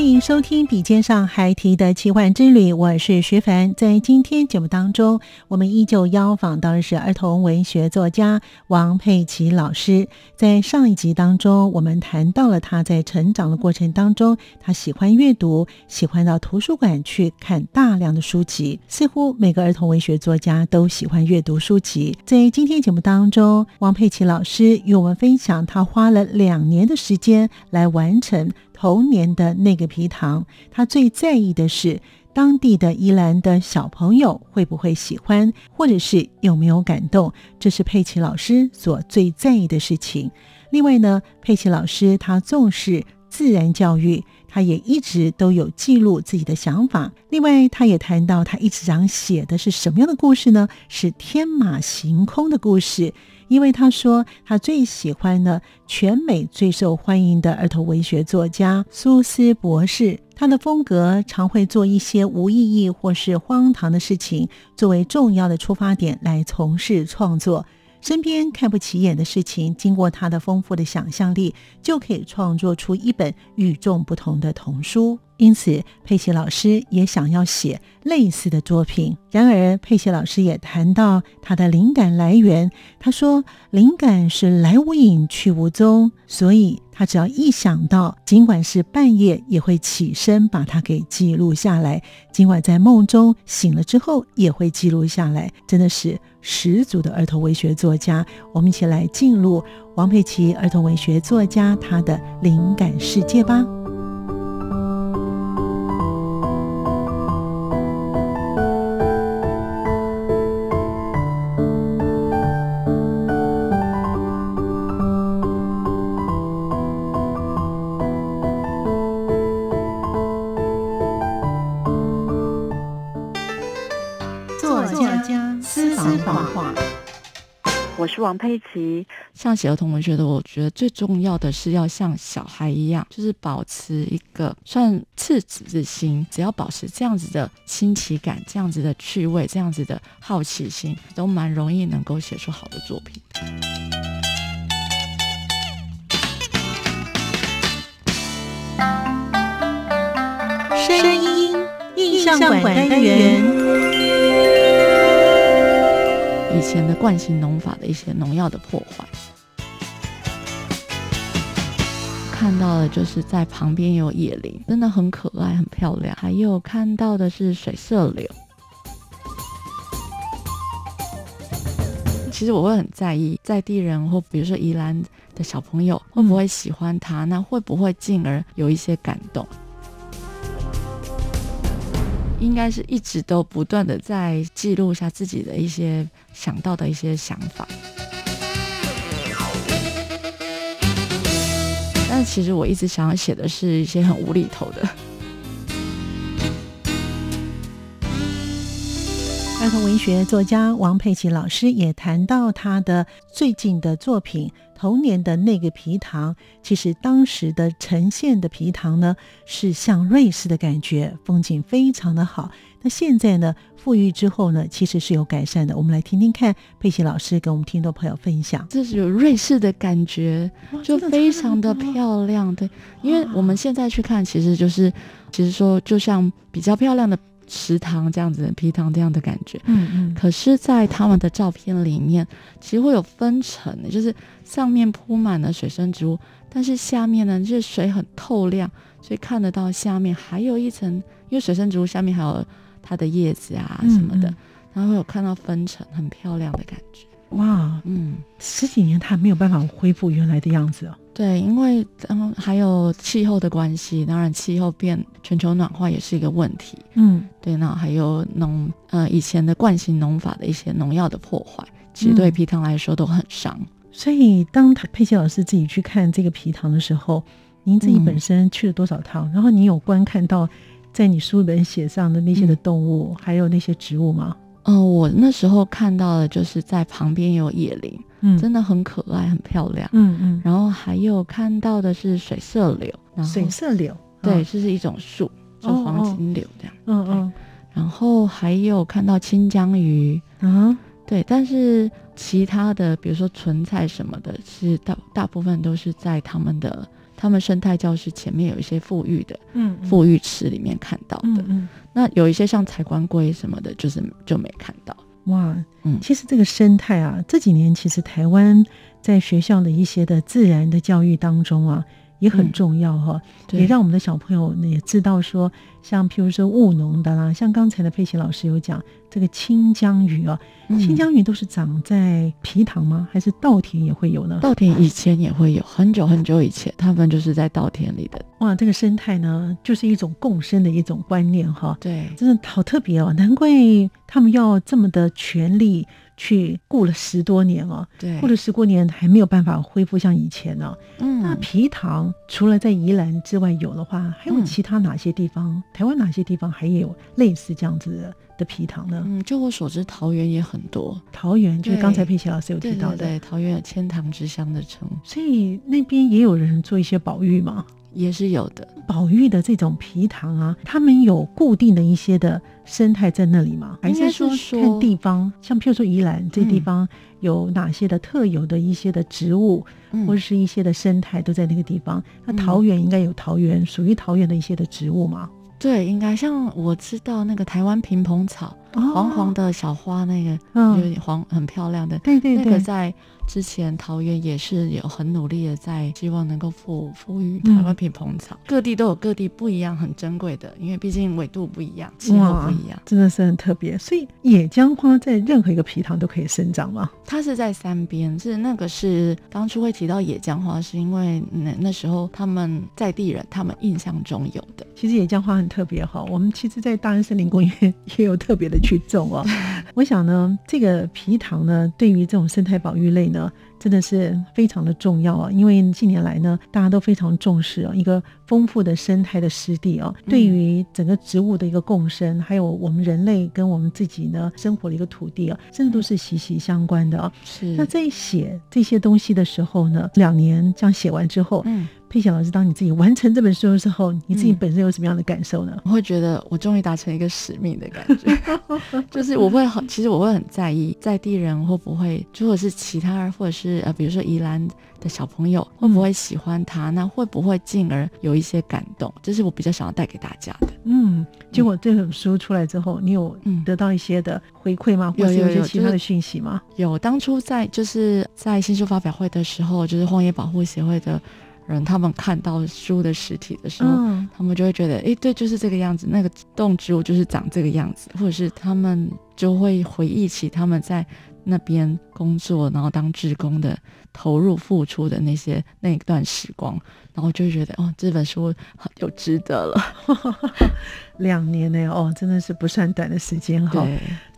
欢迎收听笔尖上孩提的奇幻之旅，我是徐凡。在今天节目当中，我们依旧邀访到的是儿童文学作家王佩奇老师。在上一集当中，我们谈到了他在成长的过程当中，他喜欢阅读，喜欢到图书馆去看大量的书籍。似乎每个儿童文学作家都喜欢阅读书籍。在今天节目当中，王佩奇老师与我们分享，他花了两年的时间来完成。童年的那个皮糖，他最在意的是当地的宜兰的小朋友会不会喜欢，或者是有没有感动，这是佩奇老师所最在意的事情。另外呢，佩奇老师他重视自然教育，他也一直都有记录自己的想法。另外，他也谈到他一直想写的是什么样的故事呢？是天马行空的故事。因为他说，他最喜欢呢，全美最受欢迎的儿童文学作家苏斯博士。他的风格常会做一些无意义或是荒唐的事情，作为重要的出发点来从事创作。身边看不起眼的事情，经过他的丰富的想象力，就可以创作出一本与众不同的童书。因此，佩奇老师也想要写类似的作品。然而，佩奇老师也谈到他的灵感来源。他说：“灵感是来无影去无踪，所以他只要一想到，尽管是半夜，也会起身把它给记录下来；尽管在梦中醒了之后，也会记录下来。”真的是十足的儿童文学作家。我们一起来进入王佩奇儿童文学作家他的灵感世界吧。王佩琪。像写儿童文学的，我觉得最重要的是要像小孩一样，就是保持一个算赤子之心。只要保持这样子的新奇感、这样子的趣味、这样子的好奇心，都蛮容易能够写出好的作品。声音印象馆单元。以前的惯性农法的一些农药的破坏，看到的就是在旁边有野林，真的很可爱、很漂亮。还有看到的是水色柳。其实我会很在意在地人或比如说宜兰的小朋友会不会喜欢它，那会不会进而有一些感动？应该是一直都不断的在记录下自己的一些想到的一些想法，但其实我一直想要写的是一些很无厘头的。儿童文学作家王佩奇老师也谈到他的最近的作品。童年的那个皮糖，其实当时的呈现的皮糖呢，是像瑞士的感觉，风景非常的好。那现在呢，富裕之后呢，其实是有改善的。我们来听听看，佩奇老师跟我们听众朋友分享，这是有瑞士的感觉，就非常的漂亮。对，因为我们现在去看，其实就是，其实说就像比较漂亮的。池塘这样子，皮塘这样的感觉。嗯嗯。可是，在他们的照片里面，其实会有分层，就是上面铺满了水生植物，但是下面呢，就是水很透亮，所以看得到下面还有一层，因为水生植物下面还有它的叶子啊什么的，然后会有看到分层，很漂亮的感觉。哇，嗯，十几年它没有办法恢复原来的样子哦。对，因为嗯还有气候的关系，当然气候变，全球暖化也是一个问题。嗯，对，那还有农呃以前的惯性农法的一些农药的破坏，其实对皮糖来说都很伤。所以当佩奇老师自己去看这个皮糖的时候，您自己本身去了多少趟？然后你有观看到在你书本写上的那些的动物，还有那些植物吗？嗯，我那时候看到的就是在旁边有野林，嗯，真的很可爱，很漂亮，嗯嗯。然后还有看到的是水色柳，水色柳，对，这是一种树，就黄金柳这样，嗯嗯。然后还有看到清江鱼，嗯，对，但是其他的，比如说纯菜什么的，是大大部分都是在他们的。他们生态教室前面有一些富裕的，嗯，富裕池里面看到的，嗯嗯，那有一些像彩官龟什么的，就是就没看到。哇，嗯，其实这个生态啊，这几年其实台湾在学校的一些的自然的教育当中啊。也很重要哈，也让我们的小朋友呢也知道说，像譬如说务农的啦，像刚才的佩奇老师有讲这个清江鱼啊，清江鱼都是长在皮塘吗？还是稻田也会有呢？稻田以前也会有，很久很久以前，他们就是在稻田里的。哇，这个生态呢，就是一种共生的一种观念哈。对，真的好特别哦，难怪他们要这么的全力。去雇了十多年哦，对，雇了十多年还没有办法恢复像以前呢。嗯，那皮糖除了在宜兰之外有的话，还有其他哪些地方？台湾哪些地方还有类似这样子的的皮糖呢？嗯，就我所知，桃园也很多。桃园就是刚才佩奇老师有提到的，对，桃园有千塘之乡的称，所以那边也有人做一些保育嘛。也是有的，保育的这种皮塘啊，他们有固定的一些的生态在那里吗？还是说看地方？像譬如说宜兰这地方有哪些的特有的一些的植物，或者是一些的生态都在那个地方？那桃园应该有桃园属于桃园的一些的植物吗？对，应该像我知道那个台湾平蓬草，黄黄的小花，那个有点黄，很漂亮的。对对对，那个在。之前桃园也是有很努力的在希望能够富富裕台湾品蓬草，各地都有各地不一样很珍贵的，因为毕竟纬度不一样，气候不一样，真的是很特别。所以野姜花在任何一个皮塘都可以生长吗？它是在山边，是那个是当初会提到野姜花，是因为那那时候他们在地人他们印象中有的。其实野姜花很特别哈，我们其实，在大安森林公园 也有特别的去种哦。我想呢，这个皮糖呢，对于这种生态保育类呢。真的是非常的重要啊！因为近年来呢，大家都非常重视啊，一个丰富的生态的湿地啊，对于整个植物的一个共生，还有我们人类跟我们自己呢生活的一个土地啊，真的都是息息相关的啊。是。那在写这些东西的时候呢，两年这样写完之后，嗯。佩霞老师，当你自己完成这本书的时候，你自己本身有什么样的感受呢？我会觉得我终于达成一个使命的感觉，就是我会很，其实我会很在意在地人会不会，如果是其他人或者是呃，比如说宜兰的小朋友会不会喜欢他，那会不会进而有一些感动？这是我比较想要带给大家的。嗯，结果这本书出来之后，你有得到一些的回馈吗？或者有一些其他的讯息吗？有，当初在就是在新书发表会的时候，就是荒野保护协会的。人他们看到书的实体的时候，他们就会觉得，哎，对，就是这个样子，那个动植物就是长这个样子，或者是他们就会回忆起他们在那边工作，然后当志工的投入付出的那些那一段时光，然后就会觉得，哦，这本书有值得了。两年呢，哦，真的是不算短的时间哈。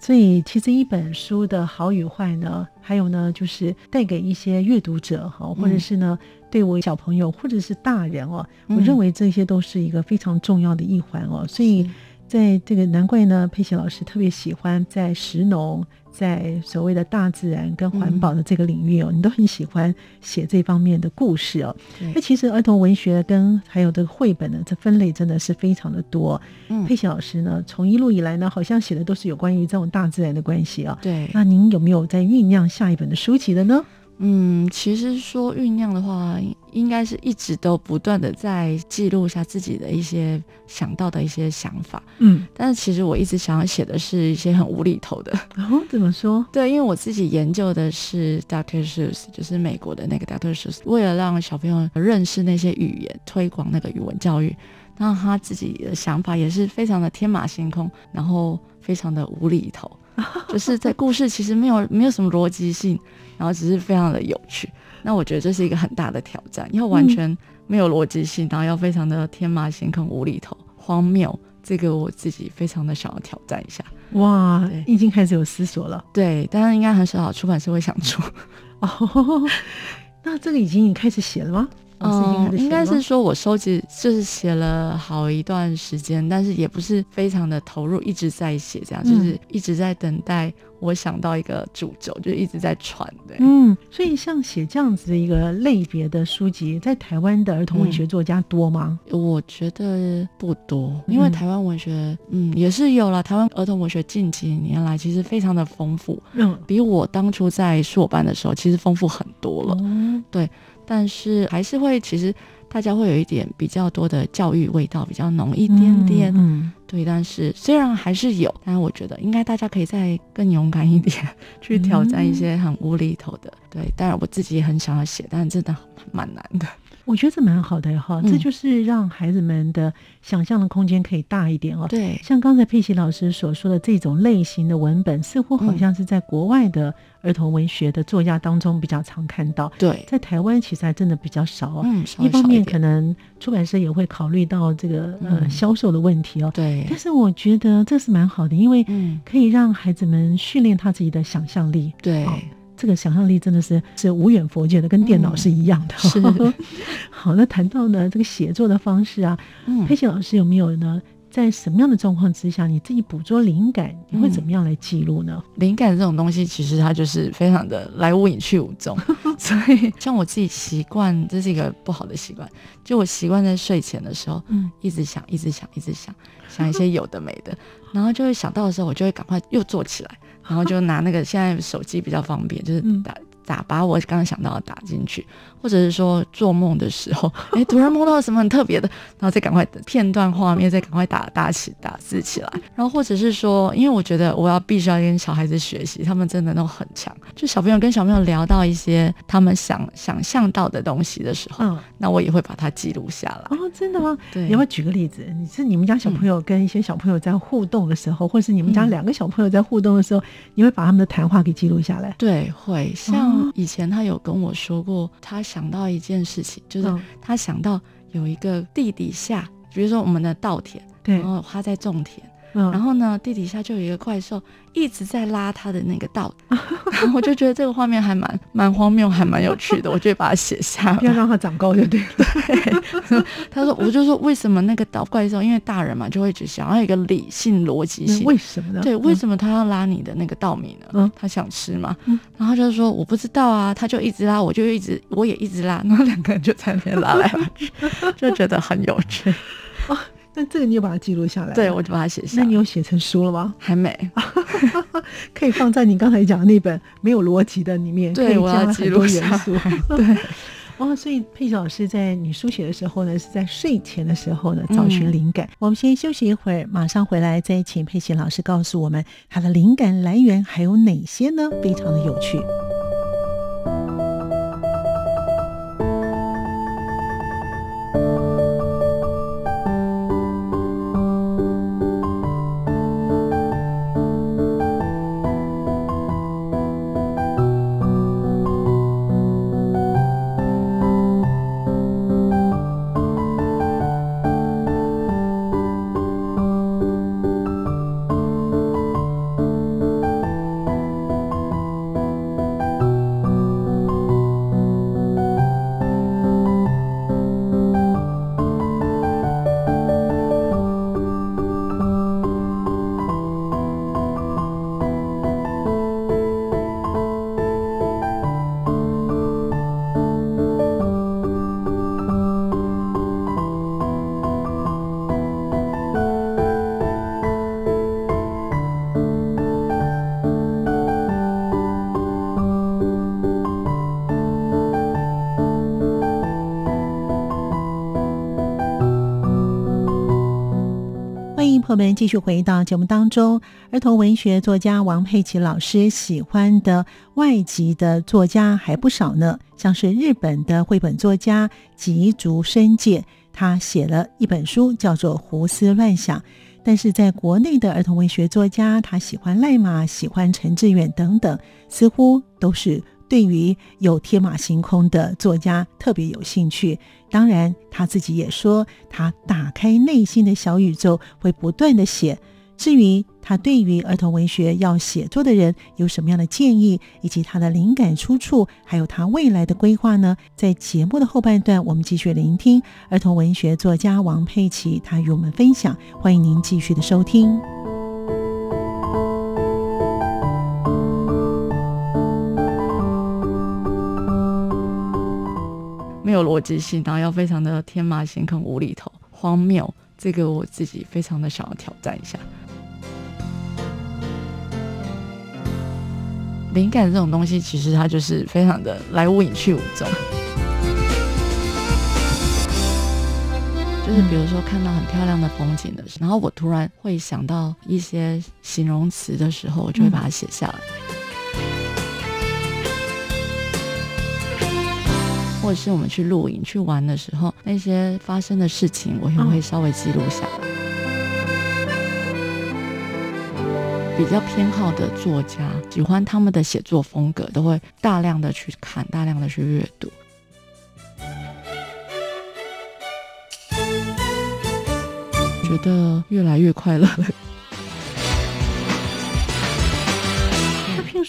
所以其实一本书的好与坏呢，还有呢，就是带给一些阅读者哈，或者是呢。对我小朋友或者是大人哦，我认为这些都是一个非常重要的一环哦。所以，在这个难怪呢，佩奇老师特别喜欢在石农，在所谓的大自然跟环保的这个领域哦，你都很喜欢写这方面的故事哦。那其实儿童文学跟还有这个绘本呢，这分类真的是非常的多。佩奇老师呢，从一路以来呢，好像写的都是有关于这种大自然的关系啊。对。那您有没有在酝酿下一本的书籍的呢？嗯，其实说酝酿的话，应该是一直都不断的在记录下自己的一些想到的一些想法。嗯，但是其实我一直想要写的是一些很无厘头的。哦，怎么说？对，因为我自己研究的是 Doctor Seuss，就是美国的那个 Doctor Seuss，为了让小朋友认识那些语言，推广那个语文教育，那他自己的想法也是非常的天马行空，然后非常的无厘头。就是在故事其实没有没有什么逻辑性，然后只是非常的有趣。那我觉得这是一个很大的挑战，要完全没有逻辑性，然后要非常的天马行空、无厘头、荒谬。这个我自己非常的想要挑战一下。哇，已经开始有思索了。对，当然应该很少出版社会想出。哦，那这个已经开始写了吗？嗯，应该是说，我收集就是写了好一段时间，但是也不是非常的投入，一直在写，这样就是一直在等待我想到一个主轴，就一直在传。对，嗯，所以像写这样子的一个类别的书籍，在台湾的儿童文学作家多吗？我觉得不多，因为台湾文学，嗯，也是有了。台湾儿童文学近几年来其实非常的丰富，嗯，比我当初在硕班的时候其实丰富很多了。嗯，对。但是还是会，其实大家会有一点比较多的教育味道，比较浓一点点。嗯，对。但是虽然还是有，但是我觉得应该大家可以再更勇敢一点，去挑战一些很无厘头的。对，当然我自己也很想要写，但是真的蛮难的。我觉得这蛮好的哈，这就是让孩子们的想象的空间可以大一点哦。对，像刚才佩奇老师所说的这种类型的文本，似乎好像是在国外的儿童文学的作家当中比较常看到。对，在台湾其实还真的比较少。嗯，一方面可能出版社也会考虑到这个呃销售的问题哦。对，但是我觉得这是蛮好的，因为可以让孩子们训练他自己的想象力。对。这个想象力真的是是无远佛界的，跟电脑是一样的。是，好，那谈到呢这个写作的方式啊，佩奇老师有没有呢？在什么样的状况之下，你自己捕捉灵感，你会怎么样来记录呢？灵感这种东西，其实它就是非常的来无影去无踪。所以，像我自己习惯，这是一个不好的习惯，就我习惯在睡前的时候，嗯，一直想，一直想，一直想，想一些有的没的，然后就会想到的时候，我就会赶快又坐起来，然后就拿那个现在手机比较方便，就是打。打把我刚刚想到的打进去，或者是说做梦的时候，哎，突然梦到了什么很特别的，然后再赶快片段画面，再赶快打打起打字起来。然后或者是说，因为我觉得我要必须要跟小孩子学习，他们真的都很强。就小朋友跟小朋友聊到一些他们想想象到的东西的时候，嗯，那我也会把它记录下来。哦，真的吗？对，你要不要举个例子？你是你们家小朋友跟一些小朋友在互动的时候，或是你们家两个小朋友在互动的时候，你会把他们的谈话给记录下来？对，会像。以前他有跟我说过，他想到一件事情，就是他想到有一个地底下，比如说我们的稻田，然后他在种田。然后呢，地底下就有一个怪兽一直在拉他的那个道，然后我就觉得这个画面还蛮蛮荒谬，还蛮有趣的，我就把它写下，要让它长高就对了。他说，我就说为什么那个岛怪兽？因为大人嘛，就会只想要一个理性逻辑性。为什么呢？对，为什么他要拉你的那个稻米呢？嗯，他想吃嘛。然后就是说我不知道啊，他就一直拉，我就一直我也一直拉，然后两个人就在那边拉来拉去，就觉得很有趣。那这个你有把它记录下来？对，我就把它写下。那你有写成书了吗？还没，可以放在你刚才讲的那本没有逻辑的里面，对，我要很多元素。对，哦，所以佩奇老师在你书写的时候呢，是在睡前的时候呢找寻灵感。我们先休息一会儿，马上回来再请佩奇老师告诉我们他的灵感来源还有哪些呢？非常的有趣。朋友们，继续回到节目当中。儿童文学作家王佩琪老师喜欢的外籍的作家还不少呢，像是日本的绘本作家吉竹伸介，他写了一本书叫做《胡思乱想》。但是在国内的儿童文学作家，他喜欢赖马，喜欢陈志远等等，似乎都是。对于有天马行空的作家特别有兴趣，当然他自己也说，他打开内心的小宇宙，会不断的写。至于他对于儿童文学要写作的人有什么样的建议，以及他的灵感出处，还有他未来的规划呢？在节目的后半段，我们继续聆听儿童文学作家王佩琪他与我们分享。欢迎您继续的收听。没有逻辑性，然后要非常的天马行空、无厘头、荒谬，这个我自己非常的想要挑战一下。灵感这种东西，其实它就是非常的来无影去无踪。就是比如说看到很漂亮的风景的时候，然后我突然会想到一些形容词的时候，我就会把它写下来。或者是我们去露营、去玩的时候，那些发生的事情，我也会稍微记录下来。比较偏好的作家，喜欢他们的写作风格，都会大量的去看，大量的去阅读，觉得越来越快乐了。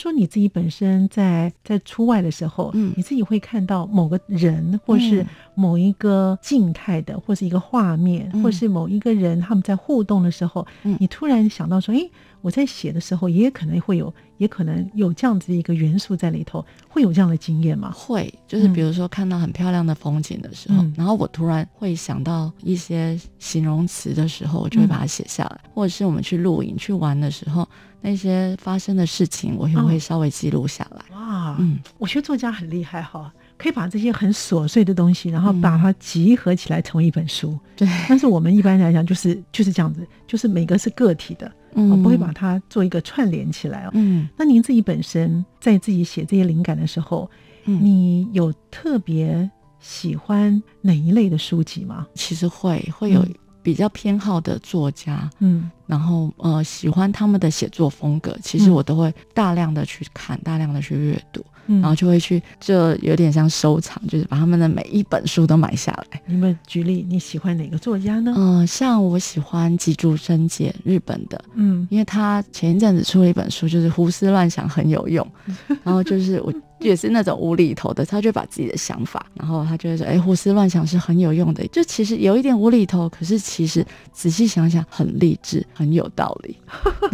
说你自己本身在在出外的时候，嗯，你自己会看到某个人，或是某一个静态的，或是一个画面，或是某一个人他们在互动的时候，嗯，你突然想到说，哎，我在写的时候也可能会有，也可能有这样子的一个元素在里头，会有这样的经验吗？会，就是比如说看到很漂亮的风景的时候，然后我突然会想到一些形容词的时候，我就会把它写下来，或者是我们去露营去玩的时候。那些发生的事情，我也会稍微记录下来。哇，嗯，我觉得作家很厉害哈，可以把这些很琐碎的东西，然后把它集合起来成为一本书。对，但是我们一般来讲，就是就是这样子，就是每个是个体的，嗯，不会把它做一个串联起来哦。嗯，那您自己本身在自己写这些灵感的时候，嗯你有特别喜欢哪一类的书籍吗？其实会会有。比较偏好的作家，嗯，然后呃，喜欢他们的写作风格，其实我都会大量的去看，大量的去阅读，然后就会去，这有点像收藏，就是把他们的每一本书都买下来。你们举例，你喜欢哪个作家呢？嗯，像我喜欢吉竹伸介，日本的，嗯，因为他前一阵子出了一本书，就是胡思乱想很有用，然后就是我。也是那种无厘头的，他就把自己的想法，然后他就会说：“哎，胡思乱想是很有用的。”就其实有一点无厘头，可是其实仔细想想很励志，很有道理。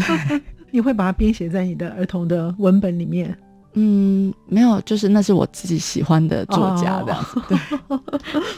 你会把它编写在你的儿童的文本里面？嗯，没有，就是那是我自己喜欢的作家的。对。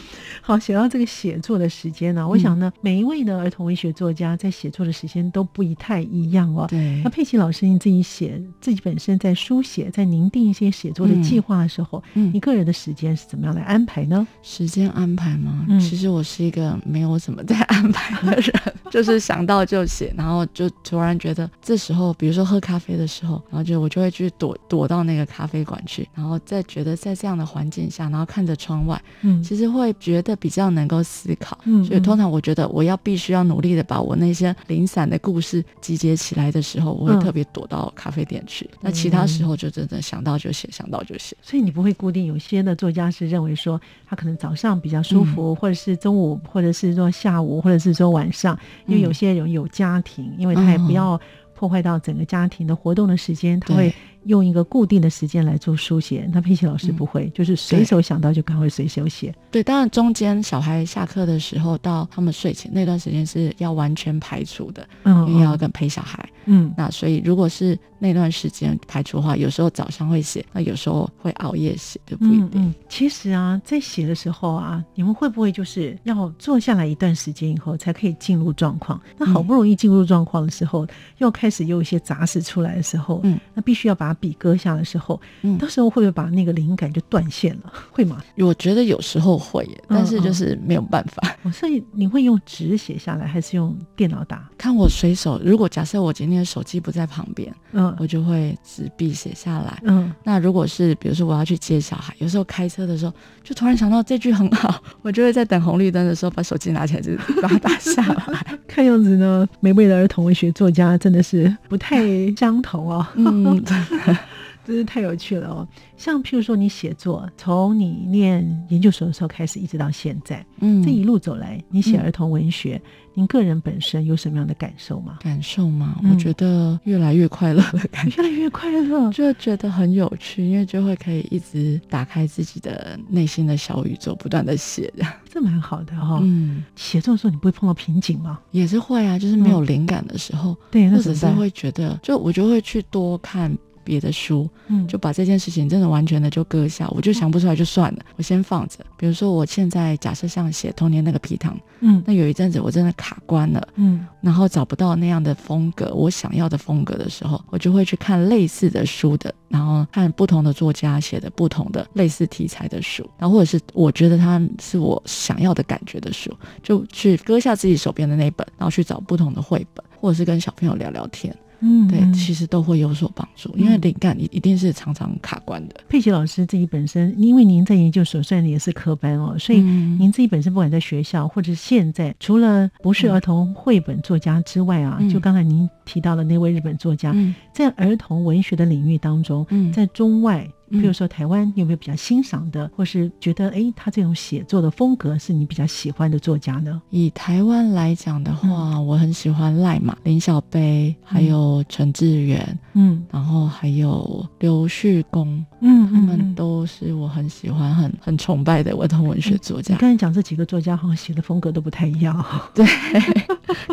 好，写到这个写作的时间呢，我想呢，每一位的儿童文学作家在写作的时间都不一太一样哦。对。那佩奇老师，你自己写，自己本身在书写，在您定一些写作的计划的时候，嗯，你个人的时间是怎么样来安排呢？时间安排吗？嗯，其实我是一个没有怎么在安排的人，就是想到就写，然后就突然觉得这时候，比如说喝咖啡的时候，然后就我就会去躲躲到那个咖啡馆去，然后再觉得在这样的环境下，然后看着窗外，嗯，其实会觉得。比较能够思考，所以通常我觉得我要必须要努力的把我那些零散的故事集结起来的时候，我会特别躲到咖啡店去。那其他时候就真的想到就写，想到就写。所以你不会固定，有些的作家是认为说他可能早上比较舒服，或者是中午，或者是说下午，或者是说晚上，因为有些人有家庭，因为他也不要破坏到整个家庭的活动的时间，他会。用一个固定的时间来做书写，那佩奇老师不会，就是随手想到就赶快随手写。对，当然中间小孩下课的时候到他们睡前那段时间是要完全排除的，嗯，因为要跟陪小孩，嗯，那所以如果是那段时间排除的话，有时候早上会写，那有时候会熬夜写，就不一定。其实啊，在写的时候啊，你们会不会就是要坐下来一段时间以后才可以进入状况？那好不容易进入状况的时候，又开始有一些杂事出来的时候，嗯，那必须要把。把笔割下的时候，嗯到时候会不会把那个灵感就断线了？会吗？我觉得有时候会耶，但是嗯就是没有办法。哦，所以你会用纸写下来，还是用电脑打？看我随手，如果假设我今天手机不在旁边，嗯我就会纸笔写下来。嗯，那如果是比如说我要去接小孩，有时候开车的时候就突然想到这句很好，我就会在等红绿灯的时候把手机拿起来，就把它打下来。看样子呢，美味的儿童文学作家真的是不太相同哦。嗯，真是太有趣了哦！像譬如说你写作，从你念研究所的时候开始，一直到现在，嗯这一路走来，你写嗯儿童文学，您个人本身有什么样的感受吗？感受吗，嗯我觉得越来越快乐的感觉。越来越快乐，就觉得很有趣，因为就会可以一直打开自己的内心的小宇宙，不断的写 这蛮好的哈、哦。嗯，写作的时候你不会碰到瓶颈吗？也是会啊，就是没有灵感的时候，对，那或者是？会觉得，就我就会去多看别的书，嗯，就把这件事情真的完全的就搁下，我就想不出来就算了，我先放着。比如说我现在假设像写童年那个皮糖，嗯那有一阵子我真的卡关了。嗯然后找不到那样的风格，我想要的风格的时候，我就会去看类似的书的，然后看不同的作家写的不同的类似题材的书，然后或者是我觉得它是我想要的感觉的书，就去割下自己手边的那本，然后去找不同的绘本，或者是跟小朋友聊聊天，嗯，对，嗯。其实都会有所帮助，因为嗯。灵感一一定是常常卡关的，佩奇老师自己本身，因为您在研究所算也是科班哦，所以嗯您自己本身不管在学校或者现在，除了不是儿童绘本作家之外啊，嗯。就刚才您提到的那位日本作家，嗯。在儿童文学的领域当中，嗯。在中外，嗯比如说台湾，你有没有比较欣赏的，或是觉得哎他这种写作的风格是你比较喜欢的作家呢？以台湾来讲的话，嗯。我很喜欢赖马、林小杯，还有陈志远，嗯。然后还有刘旭公，嗯他们都是我很喜欢、很很崇拜的儿童文学作家。你刚才讲这几个作家好像写的风格都不太一样，对，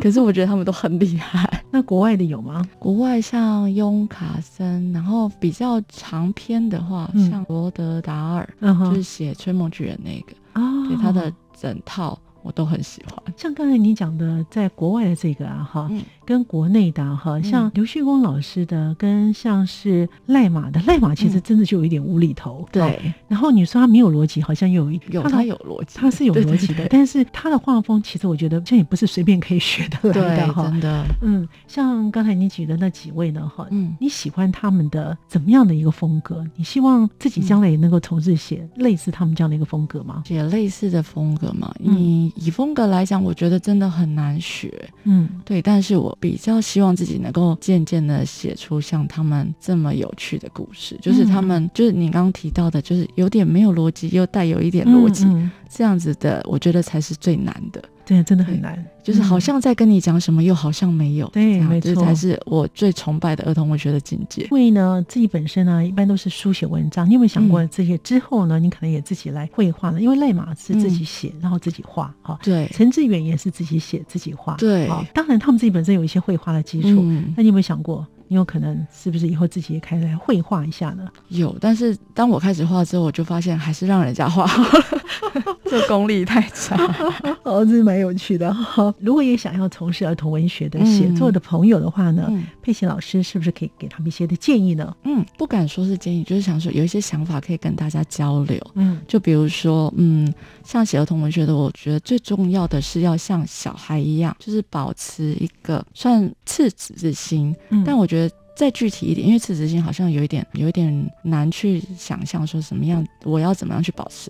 可是我觉得他们都很厉害。那国外的有吗？国外像雍卡森，然后比较长篇的话，嗯像罗德达尔，嗯就是写《吹梦巨人》那个，哦对他的整套我都很喜欢。像刚才你讲的，在国外的这个啊，哈，嗯跟国内的啊哈，像刘旭光老师的，跟像是赖马的，赖马其实嗯真的就有一点无厘头，哈。对，然后你说他没有逻辑，好像又有一有的他有逻辑，他是有逻辑的，对但是他的画风其实我觉得这也不是随便可以学得来对，的哈。真的，嗯，像刚才你举的那几位呢，哈，嗯。你喜欢他们的怎么样的一个风格？你希望自己将来也能够从事写类似他们这样的一个风格吗？写类似的风格嘛，嗯你以风格来讲，我觉得真的很难学。嗯对，但是我比较希望自己能够渐渐的写出像他们这么有趣的故事，就是他们，就是你刚刚提到的，就是有点没有逻辑，又带有一点逻辑，嗯嗯这样子的，我觉得才是最难的。对，真的很难，就是好嗯像在跟你讲什么，又好像没有，对没错这才是我最崇拜的儿童文学的境界。因为呢，自己本身呢，一般都是书写文章。你有没有想过，嗯这些之后呢，你可能也自己来绘画呢？因为赖马是自己写，然后自己画，哈、对陈志远也是自己写自己画，对好当然他们自己本身有一些绘画的基础。嗯，那你有没有想过，你有可能是不是以后自己也开始来绘画一下呢？有，但是当我开始画之后，我就发现还是让人家画好了，这功力太差。哦，这是蛮有趣的哈。如果也想要从事儿童文学的写作的朋友的话呢，嗯佩奇老师是不是可以给他们一些的建议呢？嗯，不敢说是建议，就是想说有一些想法可以跟大家交流。嗯就比如说，嗯，像写儿童文学的，我觉得最重要的是要像小孩一样，就是保持一个算赤子之心。嗯但我觉得再具体一点，因为赤子之心好像有一点有一点难去想象说什么样，我要怎么样去保持。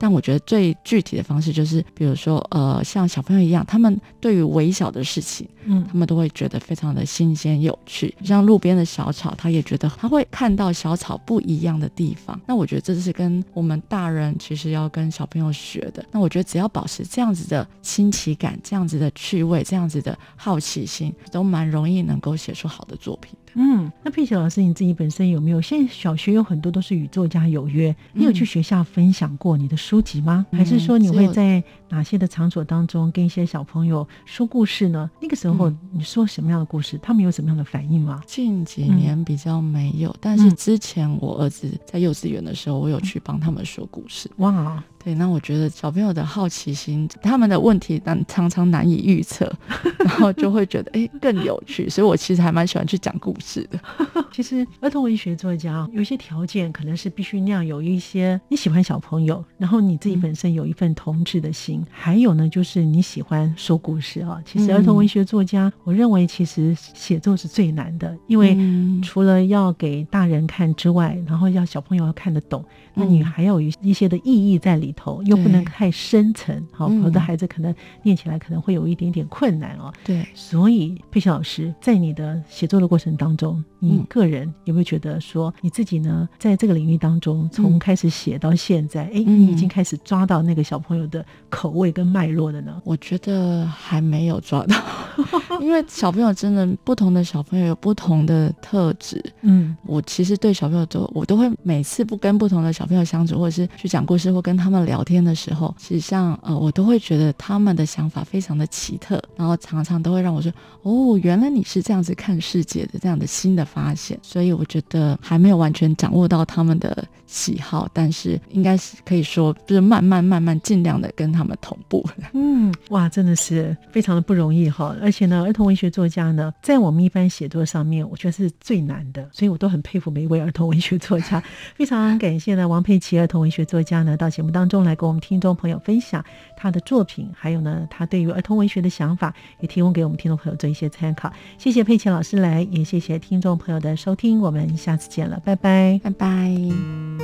但我觉得最具体的方式就是，比如说，呃，像小朋友一样，他们对于微小的事情，嗯他们都会觉得非常的新鲜有趣。像路边的小草，他也觉得他会看到小草不一样的地方。那我觉得这是跟我们大人其实要跟小朋友学的。那我觉得只要保持这样子的新奇感、这样子的趣味、这样子的好奇心，都蛮容易能够写出好的作品的。嗯，那佩奇老师你自己本身有没有？现在小学有很多都是与作家有约，你有嗯去学校分享过你的书籍吗？嗯还是说你会在哪些的场所当中跟一些小朋友说故事呢？那个时候嗯你说什么样的故事，他们有什么样的反应吗？近几年比较没有，但是嗯之前我儿子在幼稚园的时候，我有去帮他们说故事。哇，对，那我觉得小朋友的好奇心，他们的问题难常常难以预测，然后就会觉得哎更有趣，所以我其实还蛮喜欢去讲故事的。其实儿童文学作家有一些条件，可能是必须那样有一些你喜欢小朋友，然后你自己本身有一份童稚的心，还有呢就是你喜欢说故事啊。其实儿童文学作家，我认为其实写作是最难的，因为除了要给大人看之外，然后要小朋友要看得懂，那你还有一一些的意义在里。里头又不能太深层，好，有的孩子可能念起来可能会有一点点困难哦。对，所以佩奇老师在你的写作的过程当中，你个人有没有觉得说你自己呢，在这个领域当中，从开始写到现在，哎，你已经开始抓到那个小朋友的口味跟脉络了呢？我觉得还没有抓到，因为小朋友真的不同的小朋友有不同的特质。嗯，我其实对小朋友都，我都会每次不跟不同的小朋友相处，或者是去讲故事，或跟他们。聊天的时候，其实上呃，我都会觉得他们的想法非常的奇特，然后常常都会让我说，哦，原来你是这样子看世界的，这样的新的发现。所以我觉得还没有完全掌握到他们的喜好，但是应该是可以说，就是慢慢慢慢尽量的跟他们同步。嗯，哇，真的是非常的不容易哈。而且呢，儿童文学作家呢，在我们一般写作上面，我觉得是最难的，所以我都很佩服每一位儿童文学作家。非常感谢呢，王佩琪儿童文学作家呢，到节目当中。中来跟我们听众朋友分享他的作品，还有呢，他对于儿童文学的想法，也提供给我们听众朋友做一些参考。谢谢佩奇老师来，也谢谢听众朋友的收听，我们下次见了，拜拜，拜拜。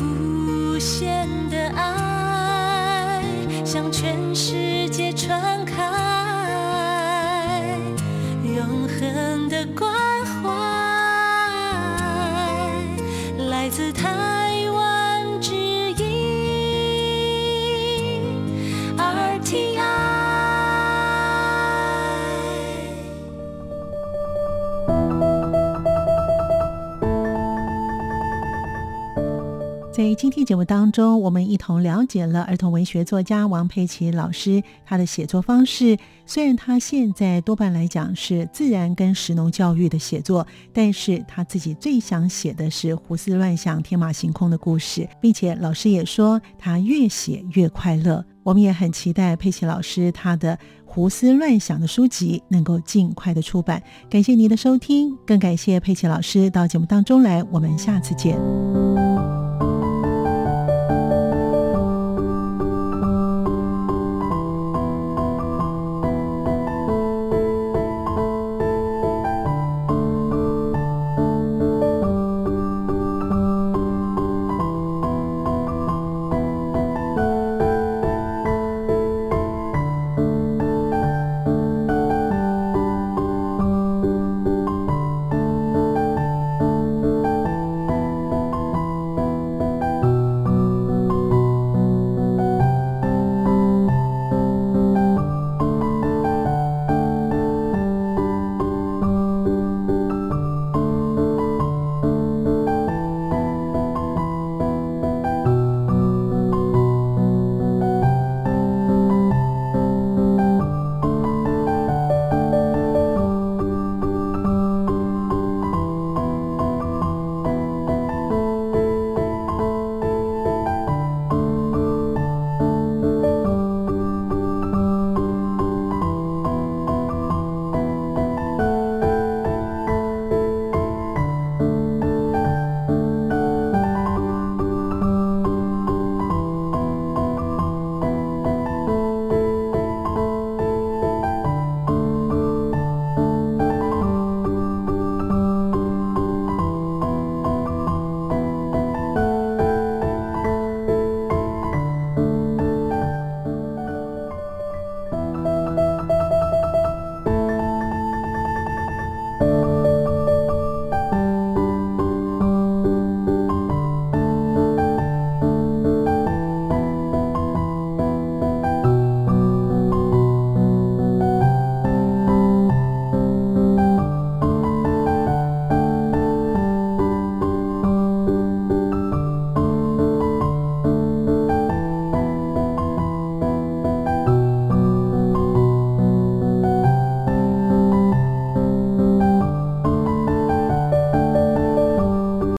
无限的爱向全世界传开，永恒的关怀。来自他在今天节目当中，我们一同了解了儿童文学作家王佩奇老师他的写作方式。虽然他现在多半来讲是自然跟实农教育的写作，但是他自己最想写的是胡思乱想、天马行空的故事，并且老师也说他越写越快乐。我们也很期待佩奇老师他的胡思乱想的书籍能够尽快的出版。感谢您的收听，更感谢佩奇老师到节目当中来。我们下次见。